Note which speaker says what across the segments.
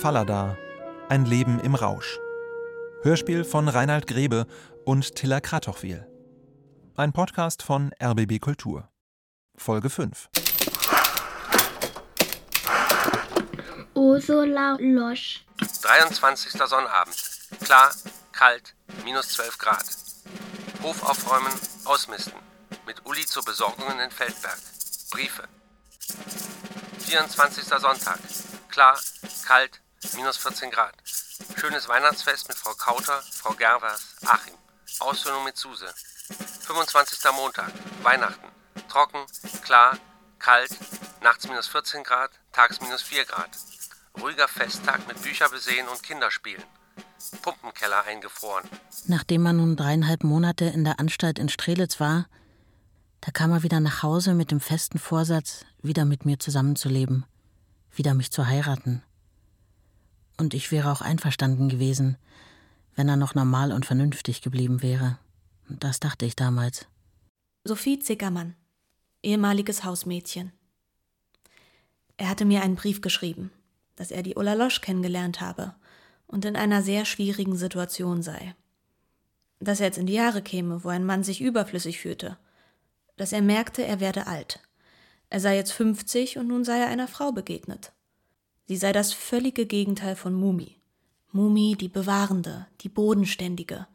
Speaker 1: Fallada. Ein Leben im Rausch. Hörspiel von Reinhard Grebe und Tilla Kratochwil. Ein Podcast von RBB Kultur. Folge 5.
Speaker 2: Ursula Losch.
Speaker 3: 23. Sonnabend. Klar, kalt, minus 12 Grad. Hof aufräumen, ausmisten. Mit Uli zur Besorgungen in Feldberg. Briefe. 24. Sonntag. Klar, kalt, minus 14 Grad. Schönes Weihnachtsfest mit Frau Kauter, Frau Gervers, Achim. Aussöhnung mit Suse. 25. Montag. Weihnachten. Trocken, klar, kalt, nachts minus 14 Grad, tags minus 4 Grad. Ruhiger Festtag mit Bücher besehen und Kinderspielen. Pumpenkeller eingefroren.
Speaker 4: Nachdem er nun dreieinhalb Monate in der Anstalt in Strelitz war, da kam er wieder nach Hause mit dem festen Vorsatz, wieder mit mir zusammenzuleben, wieder mich zu heiraten. Und ich wäre auch einverstanden gewesen, wenn er noch normal und vernünftig geblieben wäre. Das dachte ich damals.
Speaker 5: Sophie Zickermann, ehemaliges Hausmädchen. Er hatte mir einen Brief geschrieben, dass er die Ulla Losch kennengelernt habe und in einer sehr schwierigen Situation sei. Dass er jetzt in die Jahre käme, wo ein Mann sich überflüssig fühlte. Dass er merkte, er werde alt. Er sei jetzt 50 und nun sei er einer Frau begegnet. Sie sei das völlige Gegenteil von Mumi. Mumi die Bewahrende, die Bodenständige.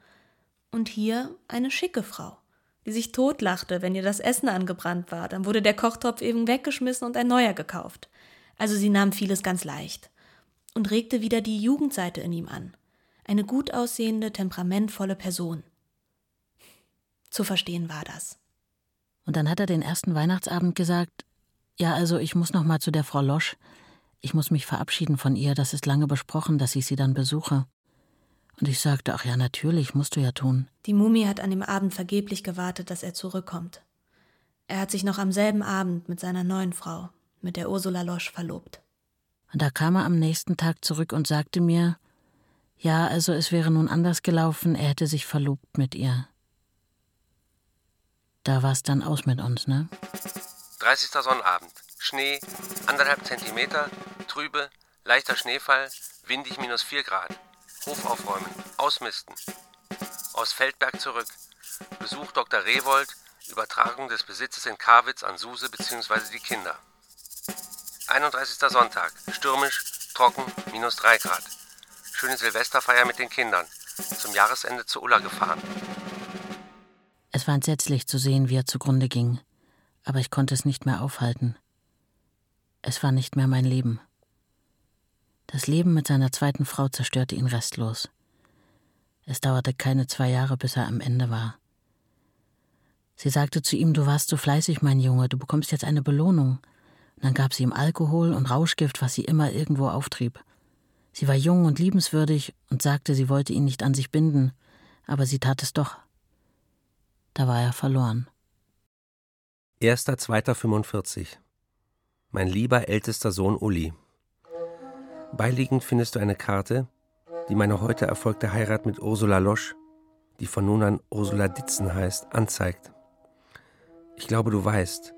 Speaker 5: Und hier eine schicke Frau, die sich totlachte, wenn ihr das Essen angebrannt war. Dann wurde der Kochtopf eben weggeschmissen und ein neuer gekauft. Also sie nahm vieles ganz leicht und regte wieder die Jugendseite in ihm an. Eine gut aussehende, temperamentvolle Person. Zu verstehen war das.
Speaker 4: Und dann hat er den ersten Weihnachtsabend gesagt: Ja, also ich muss noch mal zu der Frau Losch. Ich muss mich verabschieden von ihr. Das ist lange besprochen, dass ich sie dann besuche. Und ich sagte: Ach ja, natürlich, musst du ja tun.
Speaker 5: Die Mumie hat an dem Abend vergeblich gewartet, dass er zurückkommt. Er hat sich noch am selben Abend mit seiner neuen Frau, mit der Ursula Losch, verlobt.
Speaker 4: Und da kam er am nächsten Tag zurück und sagte mir, ja, also es wäre nun anders gelaufen, er hätte sich verlobt mit ihr. Da war es dann aus mit uns, ne?
Speaker 3: 30. Sonnabend. Schnee, anderthalb Zentimeter, trübe, leichter Schneefall, windig minus 4 Grad. Hof aufräumen, ausmisten. Aus Feldberg zurück. Besuch Dr. Rewold, Übertragung des Besitzes in Karwitz an Suse bzw. die Kinder. 31. Sonntag. Stürmisch, trocken, minus 3 Grad. Schöne Silvesterfeier mit den Kindern. Zum Jahresende zu Ulla gefahren.
Speaker 4: Es war entsetzlich zu sehen, wie er zugrunde ging, aber ich konnte es nicht mehr aufhalten. Es war nicht mehr mein Leben. Das Leben mit seiner zweiten Frau zerstörte ihn restlos. Es dauerte keine zwei Jahre, bis er am Ende war. Sie sagte zu ihm, du warst so fleißig, mein Junge, du bekommst jetzt eine Belohnung. Und dann gab sie ihm Alkohol und Rauschgift, was sie immer irgendwo auftrieb. Sie war jung und liebenswürdig und sagte, sie wollte ihn nicht an sich binden, aber sie tat es doch. Da war er verloren.
Speaker 3: 1.2.45 Mein lieber ältester Sohn Uli. Beiliegend findest du eine Karte, die meine heute erfolgte Heirat mit Ursula Losch, die von nun an Ursula Ditzen heißt, anzeigt. Ich glaube, du weißt,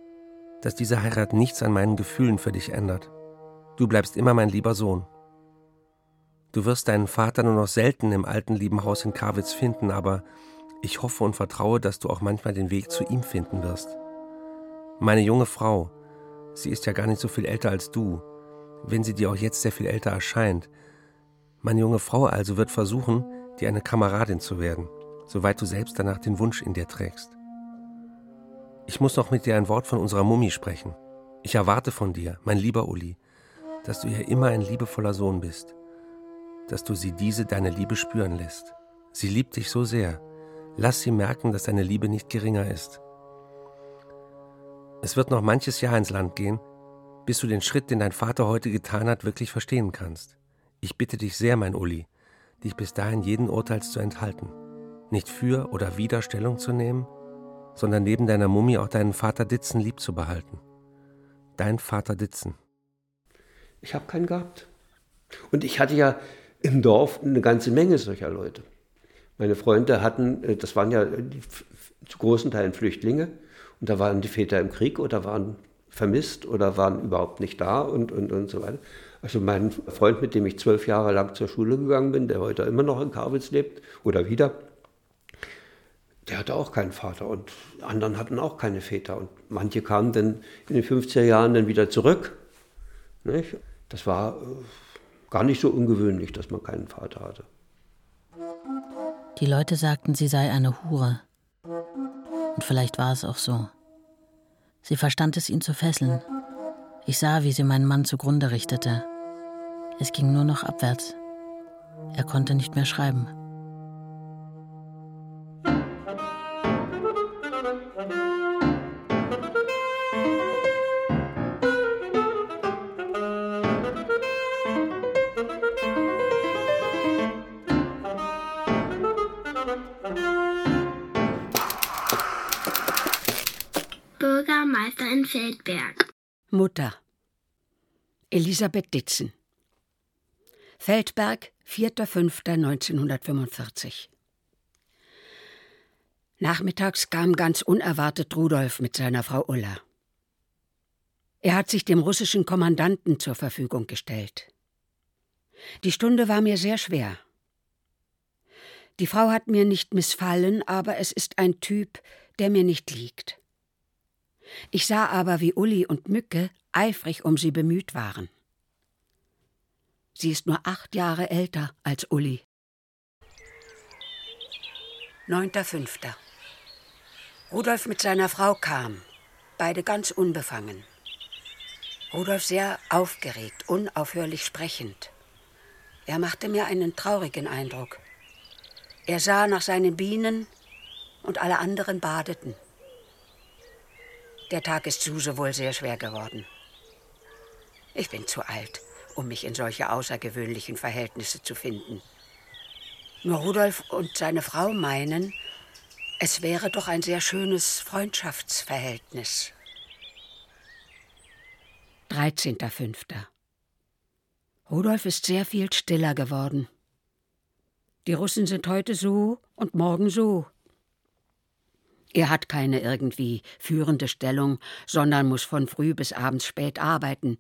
Speaker 3: dass diese Heirat nichts an meinen Gefühlen für dich ändert. Du bleibst immer mein lieber Sohn. Du wirst deinen Vater nur noch selten im alten lieben Haus in Karwitz finden, aber ich hoffe und vertraue, dass du auch manchmal den Weg zu ihm finden wirst. Meine junge Frau, sie ist ja gar nicht so viel älter als du, wenn sie dir auch jetzt sehr viel älter erscheint. Meine junge Frau also wird versuchen, dir eine Kameradin zu werden, soweit du selbst danach den Wunsch in dir trägst. Ich muss noch mit dir ein Wort von unserer Mummi sprechen. Ich erwarte von dir, mein lieber Uli, dass du ihr immer ein liebevoller Sohn bist, dass du sie diese deine Liebe spüren lässt. Sie liebt dich so sehr. Lass sie merken, dass deine Liebe nicht geringer ist. Es wird noch manches Jahr ins Land gehen, bis du den Schritt, den dein Vater heute getan hat, wirklich verstehen kannst. Ich bitte dich sehr, mein Uli, dich bis dahin jeden Urteils zu enthalten, nicht für oder wider Stellung zu nehmen, sondern neben deiner Mumie auch deinen Vater Ditzen lieb zu behalten. Dein Vater Ditzen.
Speaker 6: Ich habe keinen gehabt. Und ich hatte ja im Dorf eine ganze Menge solcher Leute. Meine Freunde hatten, äh, das waren ja zu großen Teilen Flüchtlinge, und da waren die Väter im Krieg oder waren vermisst oder waren überhaupt nicht da und, und, und so weiter. Also mein Freund, mit dem ich zwölf Jahre lang zur Schule gegangen bin, der heute immer noch in Karwitz lebt oder wieder, der hatte auch keinen Vater und anderen hatten auch keine Väter. Und manche kamen dann in den 50er Jahren dann wieder zurück. Nicht? Das war äh, gar nicht so ungewöhnlich, dass man keinen Vater hatte.
Speaker 4: Die Leute sagten, sie sei eine Hure. Und vielleicht war es auch so. Sie verstand es, ihn zu fesseln. Ich sah, wie sie meinen Mann zugrunde richtete. Es ging nur noch abwärts. Er konnte nicht mehr schreiben.
Speaker 7: Mutter Elisabeth Ditzen Feldberg, 4.5.1945 Nachmittags kam ganz unerwartet Rudolf mit seiner Frau Ulla. Er hat sich dem russischen Kommandanten zur Verfügung gestellt. Die Stunde war mir sehr schwer. Die Frau hat mir nicht missfallen, aber es ist ein Typ, der mir nicht liegt. Ich sah aber, wie Uli und Mücke eifrig um sie bemüht waren. Sie ist nur acht Jahre älter als Uli. 9.5. Rudolf mit seiner Frau kam, beide ganz unbefangen. Rudolf sehr aufgeregt, unaufhörlich sprechend. Er machte mir einen traurigen Eindruck. Er sah nach seinen Bienen und alle anderen badeten. Der Tag ist Suse wohl sehr schwer geworden. Ich bin zu alt, um mich in solche außergewöhnlichen Verhältnisse zu finden. Nur Rudolf und seine Frau meinen, es wäre doch ein sehr schönes Freundschaftsverhältnis. 13.05. Rudolf ist sehr viel stiller geworden. Die Russen sind heute so und morgen so. Er hat keine irgendwie führende Stellung, sondern muss von früh bis abends spät arbeiten.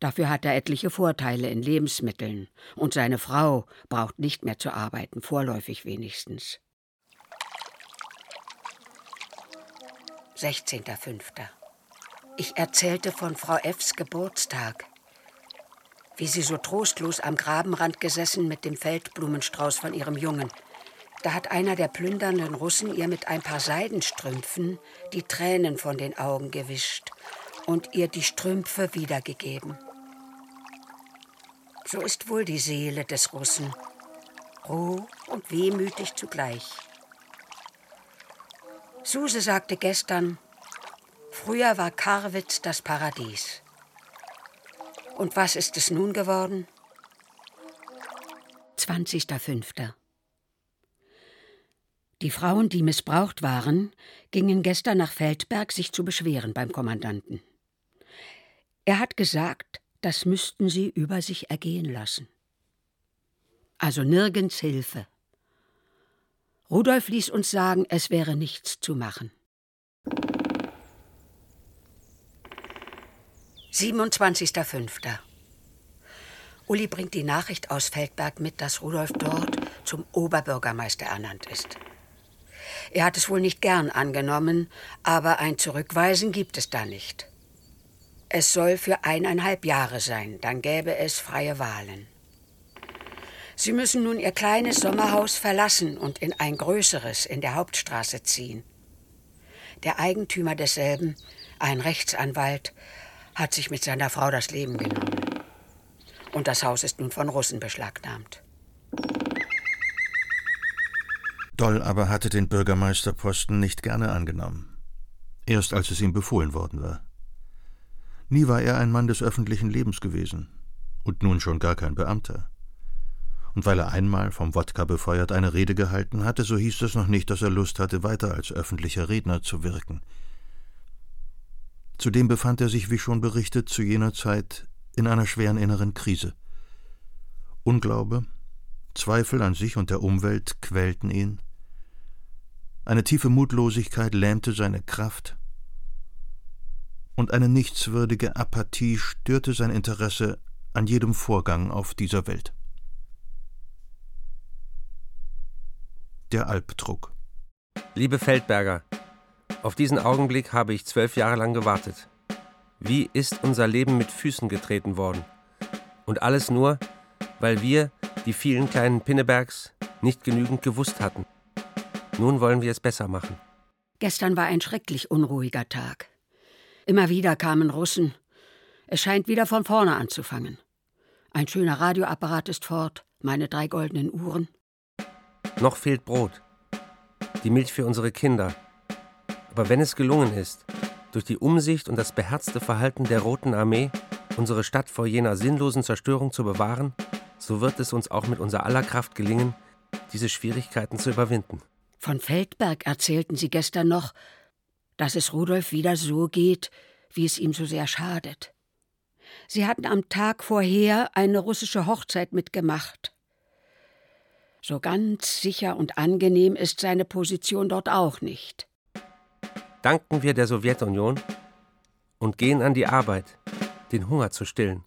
Speaker 7: Dafür hat er etliche Vorteile in Lebensmitteln. Und seine Frau braucht nicht mehr zu arbeiten, vorläufig wenigstens. 16.05. Ich erzählte von Frau Fs Geburtstag. Wie sie so trostlos am Grabenrand gesessen mit dem Feldblumenstrauß von ihrem Jungen. Da hat einer der plündernden Russen ihr mit ein paar Seidenstrümpfen die Tränen von den Augen gewischt und ihr die Strümpfe wiedergegeben. So ist wohl die Seele des Russen, roh und wehmütig zugleich. Suse sagte gestern, früher war Karwitz das Paradies. Und was ist es nun geworden? 20.05. Die Frauen, die missbraucht waren, gingen gestern nach Feldberg, sich zu beschweren beim Kommandanten. Er hat gesagt, das müssten sie über sich ergehen lassen. Also nirgends Hilfe. Rudolf ließ uns sagen, es wäre nichts zu machen. 27.05. Uli bringt die Nachricht aus Feldberg mit, dass Rudolf dort zum Oberbürgermeister ernannt ist. Er hat es wohl nicht gern angenommen, aber ein Zurückweisen gibt es da nicht. Es soll für eineinhalb Jahre sein, dann gäbe es freie Wahlen. Sie müssen nun ihr kleines Sommerhaus verlassen und in ein größeres in der Hauptstraße ziehen. Der Eigentümer desselben, ein Rechtsanwalt, hat sich mit seiner Frau das Leben genommen. Und das Haus ist nun von Russen beschlagnahmt.
Speaker 8: Doll aber hatte den Bürgermeisterposten nicht gerne angenommen. Erst als es ihm befohlen worden war. Nie war er ein Mann des öffentlichen Lebens gewesen und nun schon gar kein Beamter. Und weil er einmal vom Wodka befeuert eine Rede gehalten hatte, so hieß das noch nicht, dass er Lust hatte, weiter als öffentlicher Redner zu wirken. Zudem befand er sich, wie schon berichtet, zu jener Zeit in einer schweren inneren Krise. Unglaube, Zweifel an sich und der Umwelt quälten ihn. Eine tiefe Mutlosigkeit lähmte seine Kraft. Und eine nichtswürdige Apathie störte sein Interesse an jedem Vorgang auf dieser Welt. Der Albdruck.
Speaker 3: Liebe Feldberger, auf diesen Augenblick habe ich zwölf Jahre lang gewartet. Wie ist unser Leben mit Füßen getreten worden? Und alles nur, weil wir, die vielen kleinen Pinnebergs, nicht genügend gewusst hatten. Nun wollen wir es besser machen.
Speaker 7: Gestern war ein schrecklich unruhiger Tag. Immer wieder kamen Russen. Es scheint wieder von vorne anzufangen. Ein schöner Radioapparat ist fort, meine drei goldenen Uhren.
Speaker 3: Noch fehlt Brot. Die Milch für unsere Kinder. Aber wenn es gelungen ist, durch die Umsicht und das beherzte Verhalten der Roten Armee unsere Stadt vor jener sinnlosen Zerstörung zu bewahren, so wird es uns auch mit unser aller Kraft gelingen, diese Schwierigkeiten zu überwinden.
Speaker 7: Von Feldberg erzählten Sie gestern noch, dass es Rudolf wieder so geht, wie es ihm so sehr schadet. Sie hatten am Tag vorher eine russische Hochzeit mitgemacht. So ganz sicher und angenehm ist seine Position dort auch nicht.
Speaker 3: Danken wir der Sowjetunion und gehen an die Arbeit, den Hunger zu stillen.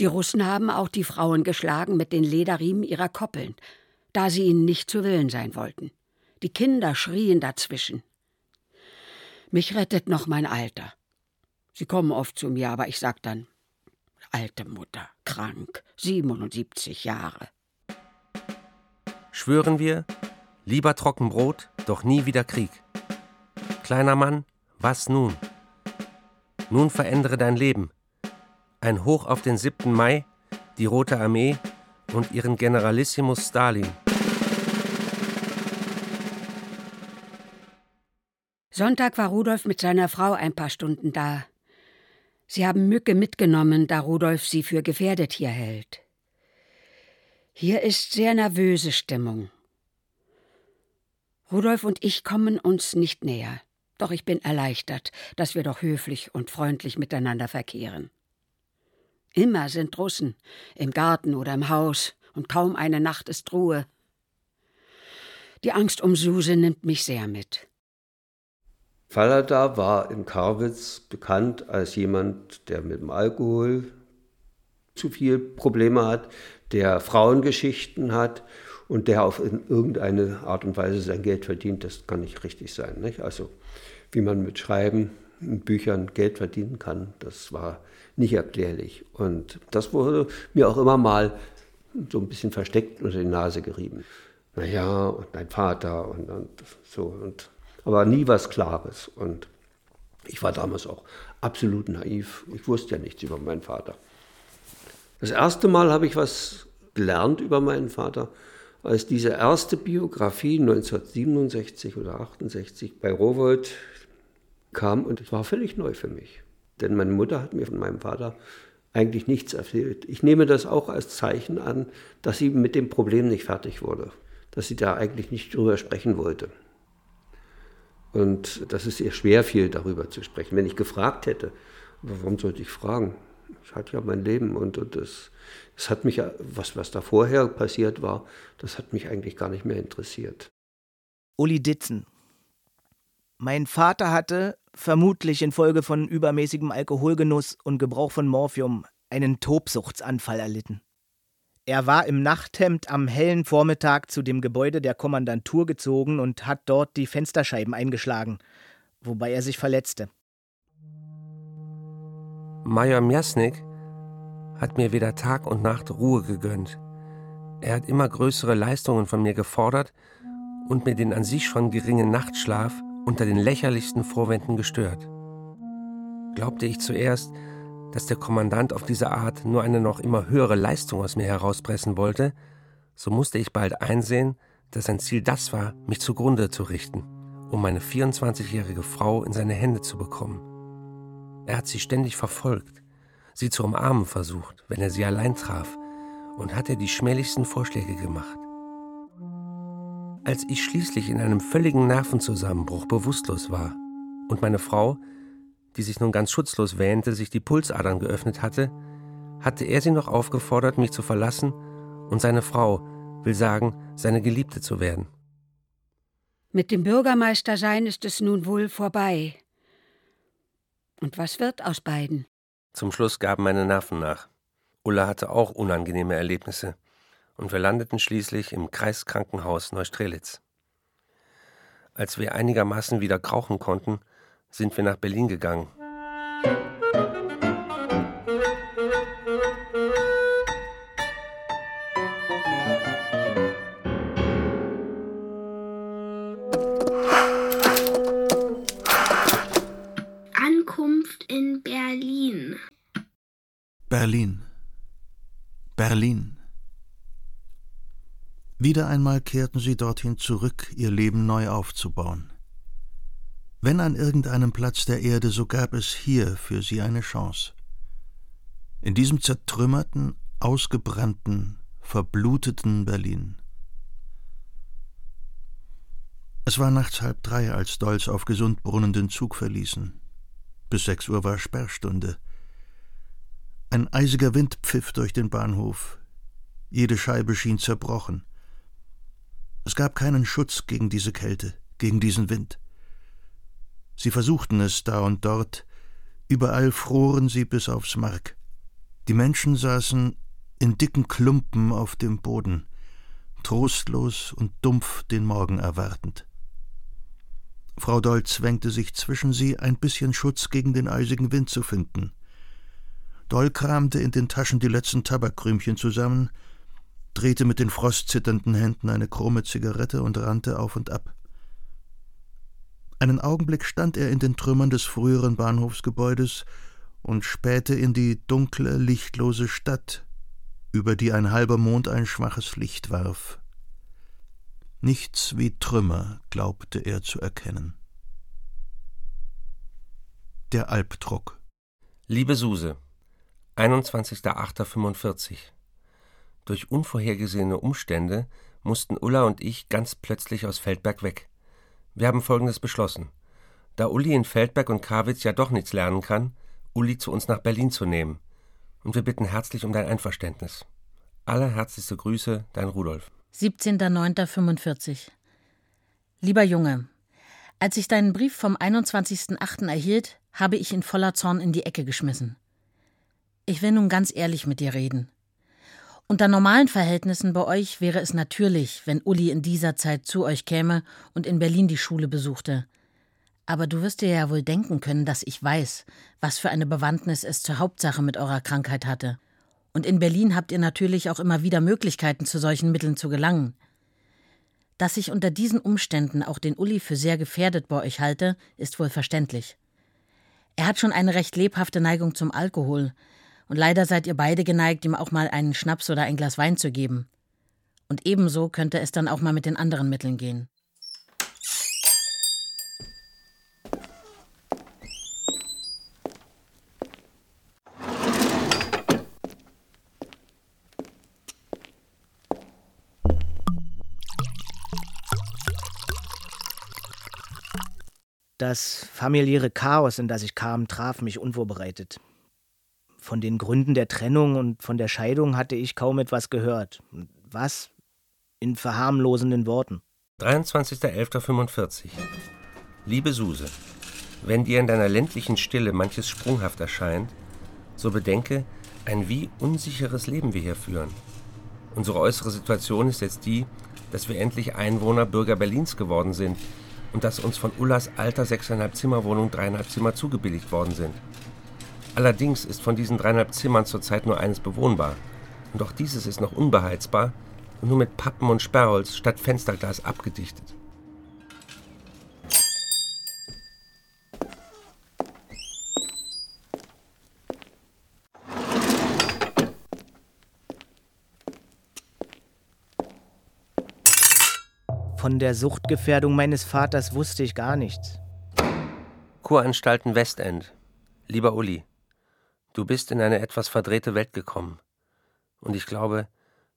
Speaker 7: Die Russen haben auch die Frauen geschlagen mit den Lederriemen ihrer Koppeln, da sie ihnen nicht zu Willen sein wollten. Die Kinder schrien dazwischen. Mich rettet noch mein Alter. Sie kommen oft zu mir, aber ich sag dann, alte Mutter, krank, 77 Jahre.
Speaker 3: Schwören wir, lieber Trockenbrot, doch nie wieder Krieg. Kleiner Mann, was nun? Nun verändere dein Leben. Ein Hoch auf den 7. Mai, die Rote Armee und ihren Generalissimus Stalin.
Speaker 7: Sonntag war Rudolf mit seiner Frau ein paar Stunden da. Sie haben Mücke mitgenommen, da Rudolf sie für gefährdet hier hält. Hier ist sehr nervöse Stimmung. Rudolf und ich kommen uns nicht näher, doch ich bin erleichtert, dass wir doch höflich und freundlich miteinander verkehren. Immer sind Russen, im Garten oder im Haus, und kaum eine Nacht ist Ruhe. Die Angst um Suse nimmt mich sehr mit.
Speaker 6: Fallada war in Karwitz bekannt als jemand, der mit dem Alkohol zu viel Probleme hat, der Frauengeschichten hat und der auf irgendeine Art und Weise sein Geld verdient. Das kann nicht richtig sein. Nicht? Also wie man mit Schreiben und Büchern Geld verdienen kann, das war nicht erklärlich. Und das wurde mir auch immer mal so ein bisschen versteckt unter die Nase gerieben. Naja, und dein Vater und, und so. Und aber nie was Klares. Und ich war damals auch absolut naiv. Ich wusste ja nichts über meinen Vater. Das erste Mal habe ich was gelernt über meinen Vater, als diese erste Biografie 1967 oder 68 bei Rowold kam und es war völlig neu für mich. Denn meine Mutter hat mir von meinem Vater eigentlich nichts erzählt. Ich nehme das auch als Zeichen an, dass sie mit dem Problem nicht fertig wurde, dass sie da eigentlich nicht drüber sprechen wollte. Und dass es ihr schwer fiel, darüber zu sprechen. Wenn ich gefragt hätte, warum sollte ich fragen? Ich hatte ja mein Leben und, und das, das hat mich, was, was da vorher passiert war, das hat mich eigentlich gar nicht mehr interessiert.
Speaker 9: Uli Ditzen. Mein Vater hatte, vermutlich infolge von übermäßigem Alkoholgenuss und Gebrauch von Morphium, einen Tobsuchtsanfall erlitten. Er war im Nachthemd am hellen Vormittag zu dem Gebäude der Kommandantur gezogen und hat dort die Fensterscheiben eingeschlagen, wobei er sich verletzte.
Speaker 3: Major Miasnik hat mir weder Tag und Nacht Ruhe gegönnt. Er hat immer größere Leistungen von mir gefordert und mir den an sich schon geringen Nachtschlaf unter den lächerlichsten Vorwänden gestört. Glaubte ich zuerst, dass der Kommandant auf diese Art nur eine noch immer höhere Leistung aus mir herauspressen wollte, so musste ich bald einsehen, dass sein Ziel das war, mich zugrunde zu richten, um meine 24-jährige Frau in seine Hände zu bekommen. Er hat sie ständig verfolgt, sie zu umarmen versucht, wenn er sie allein traf, und hat ihr die schmählichsten Vorschläge gemacht. Als ich schließlich in einem völligen Nervenzusammenbruch bewusstlos war und meine Frau, die sich nun ganz schutzlos wähnte, sich die Pulsadern geöffnet hatte, hatte er sie noch aufgefordert, mich zu verlassen, und seine Frau, will sagen, seine Geliebte zu werden.
Speaker 7: Mit dem Bürgermeister sein ist es nun wohl vorbei. Und was wird aus beiden?
Speaker 3: Zum Schluss gaben meine Nerven nach. Ulla hatte auch unangenehme Erlebnisse und wir landeten schließlich im Kreiskrankenhaus Neustrelitz. Als wir einigermaßen wieder krauchen konnten, sind wir nach Berlin gegangen.
Speaker 2: Ankunft in Berlin.
Speaker 8: Berlin. Berlin. Wieder einmal kehrten sie dorthin zurück, ihr Leben neu aufzubauen. Wenn an irgendeinem Platz der Erde, so gab es hier für sie eine Chance. In diesem zertrümmerten, ausgebrannten, verbluteten Berlin. Es war nachts halb drei, als Dolls auf Gesundbrunnen den Zug verließen. Bis sechs Uhr war Sperrstunde. Ein eisiger Wind pfiff durch den Bahnhof. Jede Scheibe schien zerbrochen. Es gab keinen Schutz gegen diese Kälte, gegen diesen Wind. Sie versuchten es da und dort, überall froren sie bis aufs Mark. Die Menschen saßen in dicken Klumpen auf dem Boden, trostlos und dumpf den Morgen erwartend. Frau Doll zwängte sich zwischen sie, ein bisschen Schutz gegen den eisigen Wind zu finden. Doll kramte in den Taschen die letzten Tabakkrümchen zusammen, drehte mit den frostzitternden Händen eine krumme Zigarette und rannte auf und ab. Einen Augenblick stand er in den Trümmern des früheren Bahnhofsgebäudes und spähte in die dunkle, lichtlose Stadt, über die ein halber Mond ein schwaches Licht warf. Nichts wie Trümmer glaubte er zu erkennen. Der Albdruck.
Speaker 3: Liebe Suse, 21.08.45 Durch unvorhergesehene Umstände mussten Ulla und ich ganz plötzlich aus Feldberg weg. Wir haben Folgendes beschlossen. Da Uli in Feldberg und Karwitz ja doch nichts lernen kann, Uli zu uns nach Berlin zu nehmen. Und wir bitten herzlich um dein Einverständnis. Allerherzlichste Grüße, dein Rudolf.
Speaker 4: 17.09.45 Lieber Junge, als ich deinen Brief vom 21.08. erhielt, habe ich ihn voller Zorn in die Ecke geschmissen. Ich will nun ganz ehrlich mit dir reden. Unter normalen Verhältnissen bei euch wäre es natürlich, wenn Uli in dieser Zeit zu euch käme und in Berlin die Schule besuchte. Aber du wirst dir ja wohl denken können, dass ich weiß, was für eine Bewandtnis es zur Hauptsache mit eurer Krankheit hatte. Und in Berlin habt ihr natürlich auch immer wieder Möglichkeiten, zu solchen Mitteln zu gelangen. Dass ich unter diesen Umständen auch den Uli für sehr gefährdet bei euch halte, ist wohl verständlich. Er hat schon eine recht lebhafte Neigung zum Alkohol, und leider seid ihr beide geneigt, ihm auch mal einen Schnaps oder ein Glas Wein zu geben. Und ebenso könnte es dann auch mal mit den anderen Mitteln gehen.
Speaker 9: Das familiäre Chaos, in das ich kam, traf mich unvorbereitet. Von den Gründen der Trennung und von der Scheidung hatte ich kaum etwas gehört. Was? In verharmlosenden Worten.
Speaker 3: 23.11.45 Liebe Suse, wenn dir in deiner ländlichen Stille manches sprunghaft erscheint, so bedenke, ein wie unsicheres Leben wir hier führen. Unsere äußere Situation ist jetzt die, dass wir endlich Einwohner Bürger Berlins geworden sind und dass uns von Ullas alter sechseinhalb Zimmerwohnung dreieinhalb Zimmer zugebilligt worden sind. Allerdings ist von diesen dreieinhalb Zimmern zurzeit nur eines bewohnbar. Und auch dieses ist noch unbeheizbar und nur mit Pappen und Sperrholz statt Fensterglas abgedichtet.
Speaker 9: Von der Suchtgefährdung meines Vaters wusste ich gar nichts.
Speaker 3: Kuranstalten Westend. Lieber Uli, du bist in eine etwas verdrehte Welt gekommen. Und ich glaube,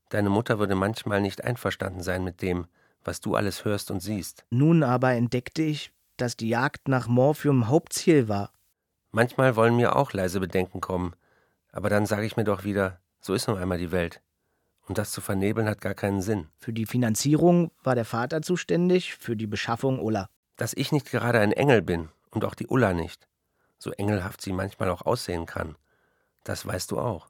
Speaker 3: deine Mutter würde manchmal nicht einverstanden sein mit dem, was du alles hörst und siehst.
Speaker 9: Nun aber entdeckte ich, dass die Jagd nach Morphium Hauptziel war.
Speaker 3: Manchmal wollen mir auch leise Bedenken kommen, aber dann sage ich mir doch wieder, so ist nun einmal die Welt. Und das zu vernebeln hat gar keinen Sinn.
Speaker 9: Für die Finanzierung war der Vater zuständig, für die Beschaffung Ulla.
Speaker 3: Dass ich nicht gerade ein Engel bin und auch die Ulla nicht, so engelhaft sie manchmal auch aussehen kann, das weißt du auch.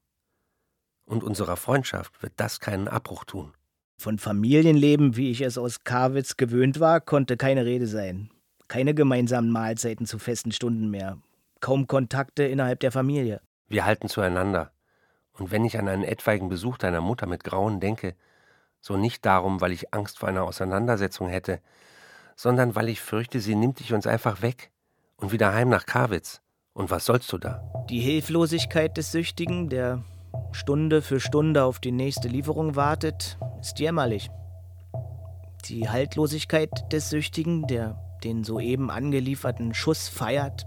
Speaker 3: Und unserer Freundschaft wird das keinen Abbruch tun.
Speaker 9: Von Familienleben, wie ich es aus Karwitz gewöhnt war, konnte keine Rede sein. Keine gemeinsamen Mahlzeiten zu festen Stunden mehr. Kaum Kontakte innerhalb der Familie.
Speaker 3: Wir halten zueinander. Und wenn ich an einen etwaigen Besuch deiner Mutter mit Grauen denke, so nicht darum, weil ich Angst vor einer Auseinandersetzung hätte, sondern weil ich fürchte, sie nimmt dich uns einfach weg und wieder heim nach Karwitz. Und was sollst du da?
Speaker 9: Die Hilflosigkeit des Süchtigen, der Stunde für Stunde auf die nächste Lieferung wartet, ist jämmerlich. Die Haltlosigkeit des Süchtigen, der den soeben angelieferten Schuss feiert,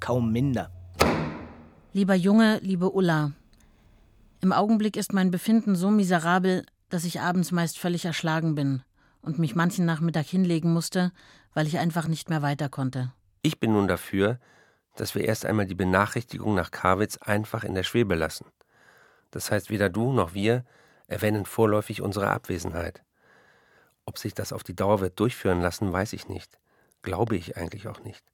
Speaker 9: kaum minder.
Speaker 4: Lieber Junge, liebe Ulla, im Augenblick ist mein Befinden so miserabel, dass ich abends meist völlig erschlagen bin und mich manchen Nachmittag hinlegen musste, weil ich einfach nicht mehr weiter konnte.
Speaker 3: Ich bin nun dafür, dass wir erst einmal die Benachrichtigung nach Karwitz einfach in der Schwebe lassen. Das heißt, weder du noch wir erwähnen vorläufig unsere Abwesenheit. Ob sich das auf die Dauer wird durchführen lassen, weiß ich nicht. Glaube ich eigentlich auch nicht.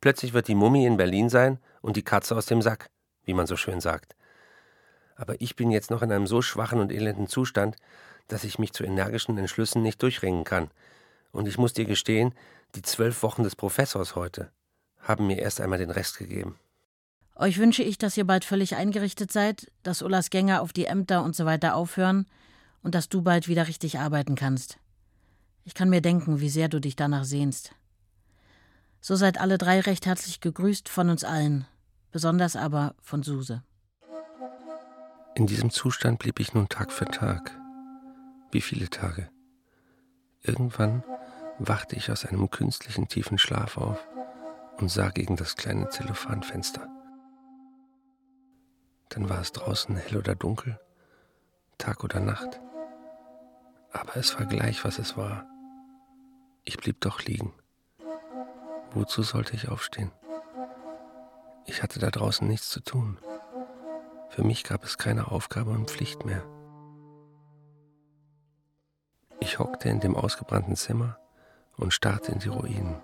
Speaker 3: Plötzlich wird die Mumie in Berlin sein und die Katze aus dem Sack, wie man so schön sagt. Aber ich bin jetzt noch in einem so schwachen und elenden Zustand, dass ich mich zu energischen Entschlüssen nicht durchringen kann. Und ich muss dir gestehen, die zwölf Wochen des Professors heute haben mir erst einmal den Rest gegeben.
Speaker 4: Euch wünsche ich, dass ihr bald völlig eingerichtet seid, dass Ullas Gänger auf die Ämter und so weiter aufhören und dass du bald wieder richtig arbeiten kannst. Ich kann mir denken, wie sehr du dich danach sehnst. So seid alle drei recht herzlich gegrüßt von uns allen, besonders aber von Suse.
Speaker 3: In diesem Zustand blieb ich nun Tag für Tag. Wie viele Tage? Irgendwann wachte ich aus einem künstlichen tiefen Schlaf auf und sah gegen das kleine Zellophanfenster. Dann war es draußen hell oder dunkel, Tag oder Nacht. Aber es war gleich, was es war. Ich blieb doch liegen. Wozu sollte ich aufstehen? Ich hatte da draußen nichts zu tun. Für mich gab es keine Aufgabe und Pflicht mehr. Ich hockte in dem ausgebrannten Zimmer und starrte in die Ruinen.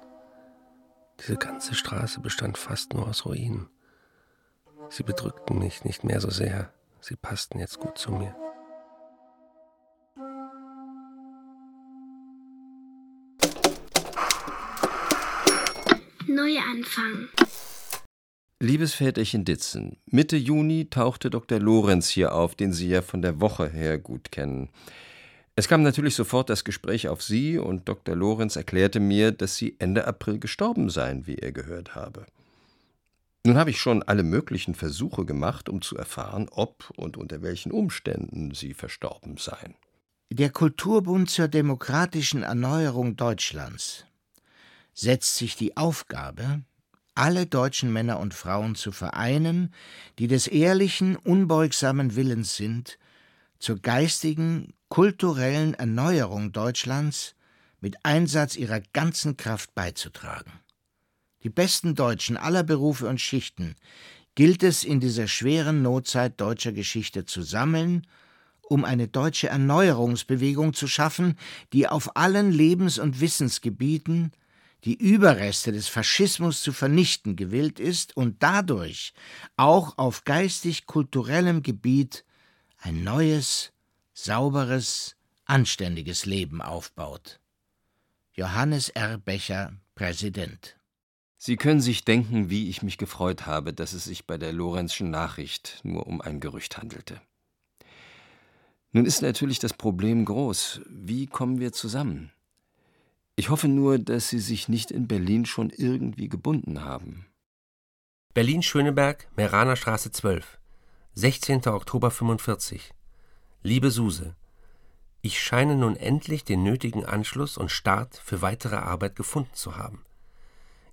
Speaker 3: Diese ganze Straße bestand fast nur aus Ruinen. Sie bedrückten mich nicht mehr so sehr, sie passten jetzt gut zu mir.
Speaker 2: Neuanfang.
Speaker 10: Liebes Väterchen Ditzen, Mitte Juni tauchte Dr. Lorenz hier auf, den Sie ja von der Woche her gut kennen. Es kam natürlich sofort das Gespräch auf Sie und Dr. Lorenz erklärte mir, dass Sie Ende April gestorben seien, wie er gehört habe. Nun habe ich schon alle möglichen Versuche gemacht, um zu erfahren, ob und unter welchen Umständen Sie verstorben seien.
Speaker 11: Der Kulturbund zur demokratischen Erneuerung Deutschlands setzt sich die Aufgabe, alle deutschen Männer und Frauen zu vereinen, die des ehrlichen, unbeugsamen Willens sind, zur geistigen, kulturellen Erneuerung Deutschlands mit Einsatz ihrer ganzen Kraft beizutragen. Die besten Deutschen aller Berufe und Schichten gilt es in dieser schweren Notzeit deutscher Geschichte zu sammeln, um eine deutsche Erneuerungsbewegung zu schaffen, die auf allen Lebens- und Wissensgebieten die Überreste des Faschismus zu vernichten gewillt ist und dadurch auch auf geistig-kulturellem Gebiet ein neues, sauberes, anständiges Leben aufbaut. Johannes R. Becher, Präsident.
Speaker 10: Sie können sich denken, wie ich mich gefreut habe, dass es sich bei der Lorenzschen Nachricht nur um ein Gerücht handelte. Nun ist natürlich das Problem groß. Wie kommen wir zusammen? Ich hoffe nur, dass Sie sich nicht in Berlin schon irgendwie gebunden haben.
Speaker 3: Berlin-Schöneberg, Meraner Straße 12, 16. Oktober 45. Liebe Suse, ich scheine nun endlich den nötigen Anschluss und Start für weitere Arbeit gefunden zu haben.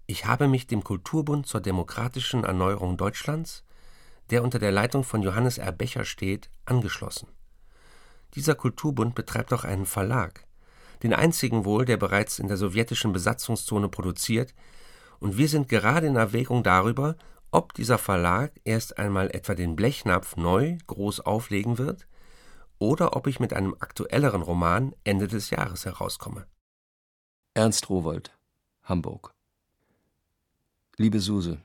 Speaker 3: Ich habe mich dem Kulturbund zur demokratischen Erneuerung Deutschlands, der unter der Leitung von Johannes R. Becher steht, angeschlossen. Dieser Kulturbund betreibt auch einen Verlag, den einzigen wohl, der bereits in der sowjetischen Besatzungszone produziert, und wir sind gerade in Erwägung darüber, ob dieser Verlag erst einmal etwa den Blechnapf neu groß auflegen wird oder ob ich mit einem aktuelleren Roman Ende des Jahres herauskomme.
Speaker 10: Ernst Rowold, Hamburg. Liebe Suse,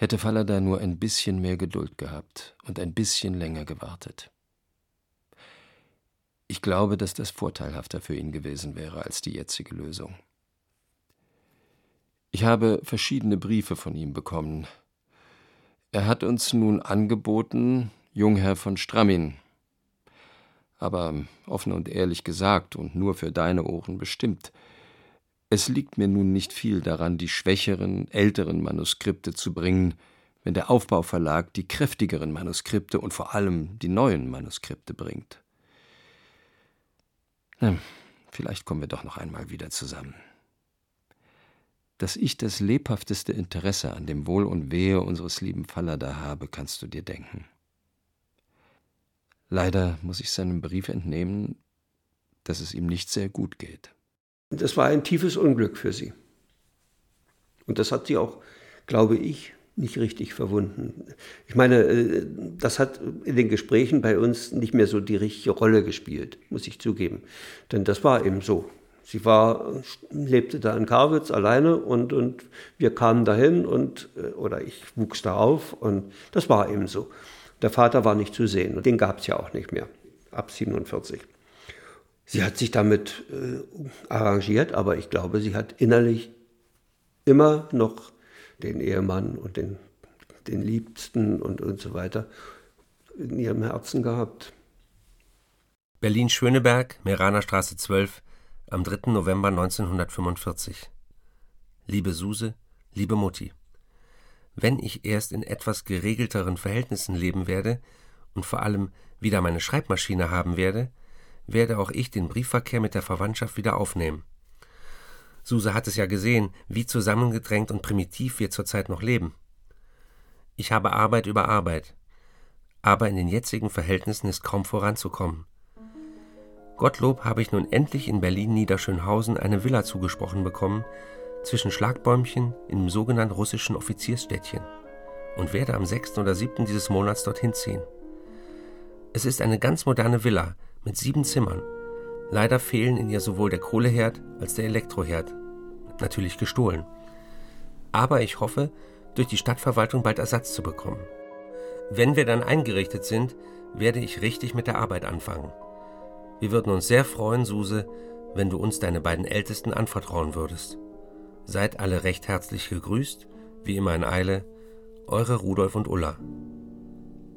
Speaker 10: Hätte Fallada nur ein bisschen mehr Geduld gehabt und ein bisschen länger gewartet. Ich glaube, dass das vorteilhafter für ihn gewesen wäre als die jetzige Lösung. Ich habe verschiedene Briefe von ihm bekommen. Er hat uns nun angeboten, Jungherr von Strammin. Aber offen und ehrlich gesagt und nur für deine Ohren bestimmt, es liegt mir nun nicht viel daran, die schwächeren, älteren Manuskripte zu bringen, wenn der Aufbauverlag die kräftigeren Manuskripte und vor allem die neuen Manuskripte bringt. Na, vielleicht kommen wir doch noch einmal wieder zusammen. Dass ich das lebhafteste Interesse an dem Wohl und Wehe unseres lieben Fallada habe, kannst du dir denken. Leider muss ich seinem Brief entnehmen, dass es ihm nicht sehr gut geht.
Speaker 6: Das war ein tiefes Unglück für sie. Und das hat sie auch, glaube ich, nicht richtig verwunden. Ich meine, äh, das hat in den Gesprächen bei uns nicht mehr so die richtige Rolle gespielt, muss ich zugeben. Denn das war eben so. Sie war, lebte da in Karwitz alleine und, und wir kamen dahin und, äh, oder ich wuchs da auf und das war eben so. Der Vater war nicht zu sehen und den gab es ja auch nicht mehr, ab 47. Sie hat sich damit äh, arrangiert, aber ich glaube, sie hat innerlich immer noch den Ehemann und den, den Liebsten und, und so weiter in ihrem Herzen gehabt.
Speaker 3: Berlin-Schöneberg, Meraner Straße 12, am 3. November 1945. Liebe Suse, liebe Mutti, wenn ich erst in etwas geregelteren Verhältnissen leben werde und vor allem wieder meine Schreibmaschine haben werde, werde auch ich den Briefverkehr mit der Verwandtschaft wieder aufnehmen. Suse hat es ja gesehen, wie zusammengedrängt und primitiv wir zurzeit noch leben. Ich habe Arbeit über Arbeit, aber in den jetzigen Verhältnissen ist kaum voranzukommen. Gottlob habe ich nun endlich in Berlin-Niederschönhausen eine Villa zugesprochen bekommen, zwischen Schlagbäumchen im sogenannten russischen Offiziersstädtchen und werde am 6. oder 7. dieses Monats dorthin ziehen. Es ist eine ganz moderne Villa, mit sieben Zimmern. Leider fehlen in ihr sowohl der Kohleherd als der Elektroherd. Natürlich gestohlen. Aber ich hoffe, durch die Stadtverwaltung bald Ersatz zu bekommen. Wenn wir dann eingerichtet sind, werde ich richtig mit der Arbeit anfangen. Wir würden uns sehr freuen, Suse, wenn du uns deine beiden Ältesten anvertrauen würdest. Seid alle recht herzlich gegrüßt, wie immer in Eile, eure Rudolf und Ulla.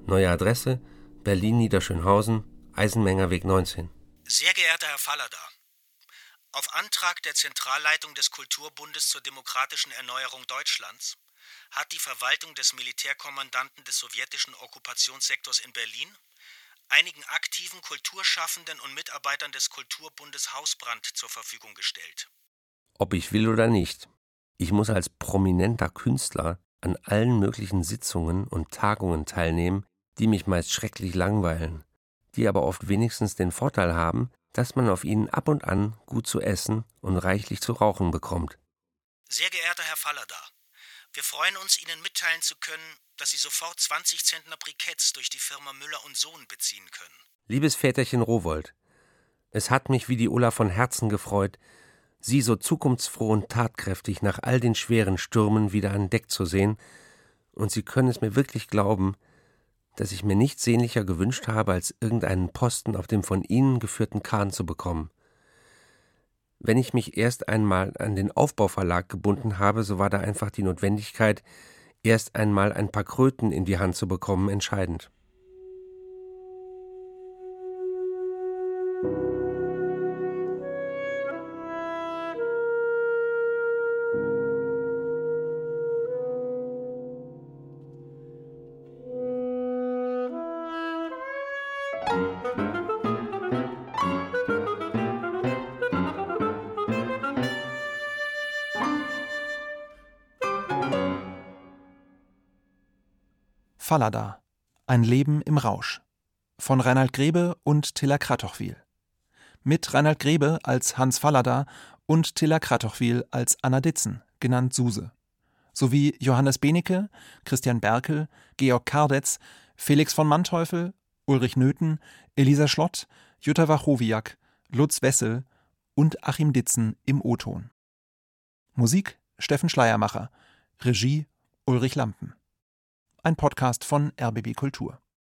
Speaker 3: Neue Adresse Berlin Niederschönhausen, Eisenmenger Weg 19.
Speaker 12: Sehr geehrter Herr Fallada, auf Antrag der Zentralleitung des Kulturbundes zur demokratischen Erneuerung Deutschlands hat die Verwaltung des Militärkommandanten des sowjetischen Okkupationssektors in Berlin einigen aktiven Kulturschaffenden und Mitarbeitern des Kulturbundes Hausbrand zur Verfügung gestellt.
Speaker 3: Ob ich will oder nicht, ich muss als prominenter Künstler an allen möglichen Sitzungen und Tagungen teilnehmen, die mich meist schrecklich langweilen die aber oft wenigstens den Vorteil haben, dass man auf ihnen ab und an gut zu essen und reichlich zu rauchen bekommt.
Speaker 12: Sehr geehrter Herr Fallada, wir freuen uns, Ihnen mitteilen zu können, dass Sie sofort 20 Zentner Briketts durch die Firma Müller und Sohn beziehen können.
Speaker 3: Liebes Väterchen Rowold, es hat mich wie die Ulla von Herzen gefreut, Sie so zukunftsfroh und tatkräftig nach all den schweren Stürmen wieder an Deck zu sehen, und Sie können es mir wirklich glauben, dass ich mir nichts sehnlicher gewünscht habe, als irgendeinen Posten auf dem von Ihnen geführten Kahn zu bekommen. Wenn ich mich erst einmal an den Aufbauverlag gebunden habe, so war da einfach die Notwendigkeit, erst einmal ein paar Kröten in die Hand zu bekommen, entscheidend.
Speaker 1: Fallada. Ein Leben im Rausch. Von Reinhard Grebe und Tilla Kratochwil. Mit Reinhard Grebe als Hans Fallada und Tilla Kratochwil als Anna Ditzen, genannt Suse. Sowie Johannes Benecke, Christian Berkel, Georg Kardetz, Felix von Manteuffel, Ulrich Nöthen, Elisa Schlott, Jutta Wachowiak, Lutz Wessel und Achim Ditzen im O-Ton. Musik Steffen Schleiermacher. Regie Ulrich Lampen ein Podcast von RBB Kultur.